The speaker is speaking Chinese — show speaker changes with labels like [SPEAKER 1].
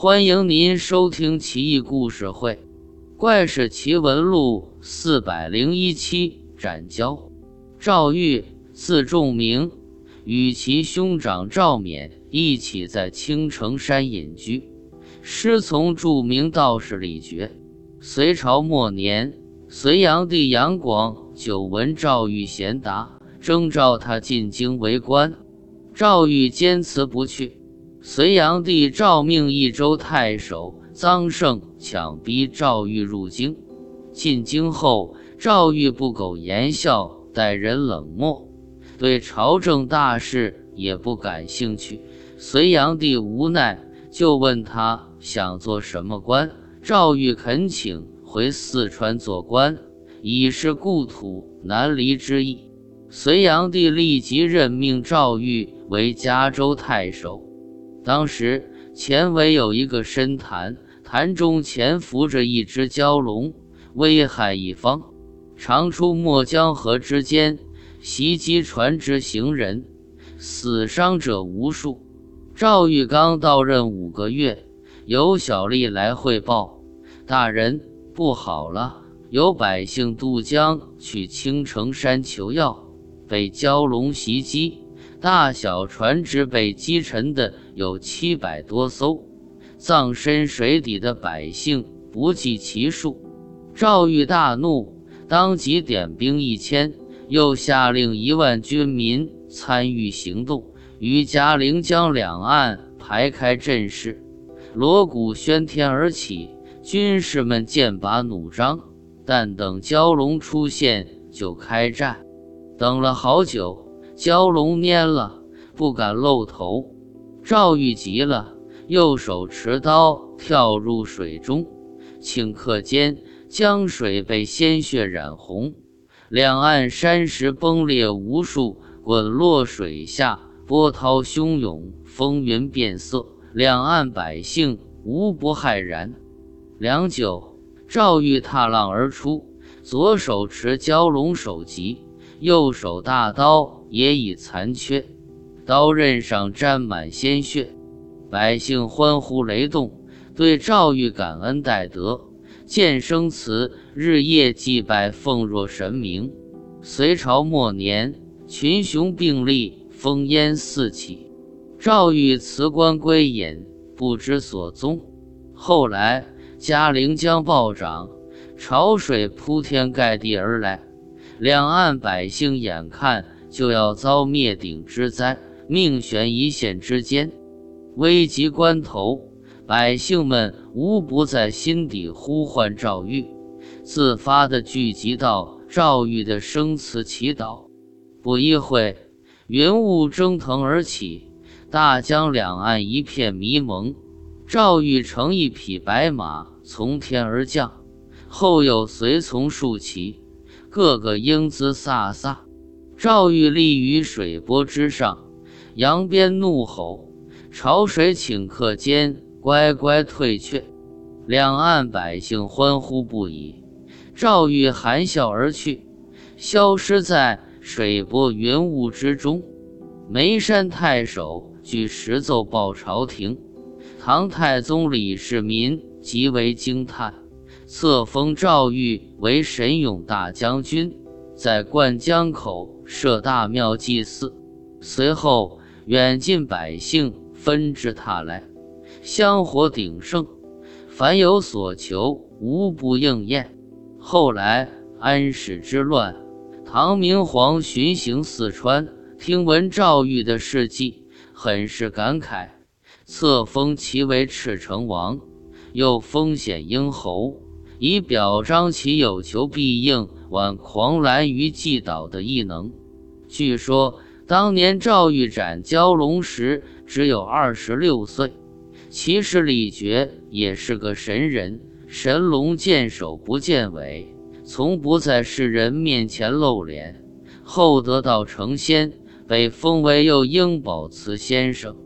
[SPEAKER 1] 欢迎您收听《奇异故事会·怪事奇闻录》四百零一期。斩蛟。赵玉，字仲明，与其兄长赵勉一起在青城山隐居，师从著名道士李觉。隋朝末年，隋炀帝杨广久闻赵玉贤达，征召他进京为官。赵玉坚持不去。隋炀帝诏命益州太守臧胜强逼赵玉入京。进京后，赵玉不苟言笑，待人冷漠，对朝政大事也不感兴趣。隋炀帝无奈，就问他想做什么官。赵玉恳请回四川做官，以示故土难离之意。隋炀帝立即任命赵玉为嘉州太守。当时前围有一个深潭，潭中潜伏着一只蛟龙，危害一方，常出没江河之间，袭击船只行人，死伤者无数。赵玉刚到任五个月，有小吏来汇报：“大人，不好了！有百姓渡江去青城山求药，被蛟龙袭击。”大小船只被击沉的有七百多艘，葬身水底的百姓不计其数。赵玉大怒，当即点兵一千，又下令一万军民参与行动，于嘉陵江两岸排开阵势，锣鼓喧天而起，军士们剑拔弩张。但等蛟龙出现，就开战。等了好久。蛟龙蔫了，不敢露头。赵玉急了，右手持刀跳入水中，顷刻间江水被鲜血染红，两岸山石崩裂无数，滚落水下，波涛汹涌，风云变色，两岸百姓无不骇然。良久，赵玉踏浪而出，左手持蛟龙首级，右手大刀。也已残缺，刀刃上沾满鲜血，百姓欢呼雷动，对赵玉感恩戴德，建生祠，日夜祭拜，奉若神明。隋朝末年，群雄并立，烽烟四起，赵玉辞官归隐，不知所踪。后来嘉陵江暴涨，潮水铺天盖地而来，两岸百姓眼看。就要遭灭顶之灾，命悬一线之间。危急关头，百姓们无不在心底呼唤赵玉，自发地聚集到赵玉的生祠祈祷。不一会，云雾蒸腾而起，大江两岸一片迷蒙。赵玉乘一匹白马从天而降，后有随从数骑，个个英姿飒飒。赵玉立于水波之上，扬鞭怒吼，潮水顷刻间乖乖退却，两岸百姓欢呼不已。赵玉含笑而去，消失在水波云雾之中。眉山太守据实奏报朝廷，唐太宗李世民极为惊叹，册封赵玉为神勇大将军。在灌江口设大庙祭祀，随后远近百姓纷至沓来，香火鼎盛，凡有所求，无不应验。后来安史之乱，唐明皇巡行四川，听闻赵玉的事迹，很是感慨，册封其为赤城王，又封显英侯。以表彰其有求必应、挽狂澜于既倒的异能。据说当年赵玉斩蛟龙时只有二十六岁。其实李傕也是个神人，神龙见首不见尾，从不在世人面前露脸。后得道成仙，被封为右婴宝慈先生。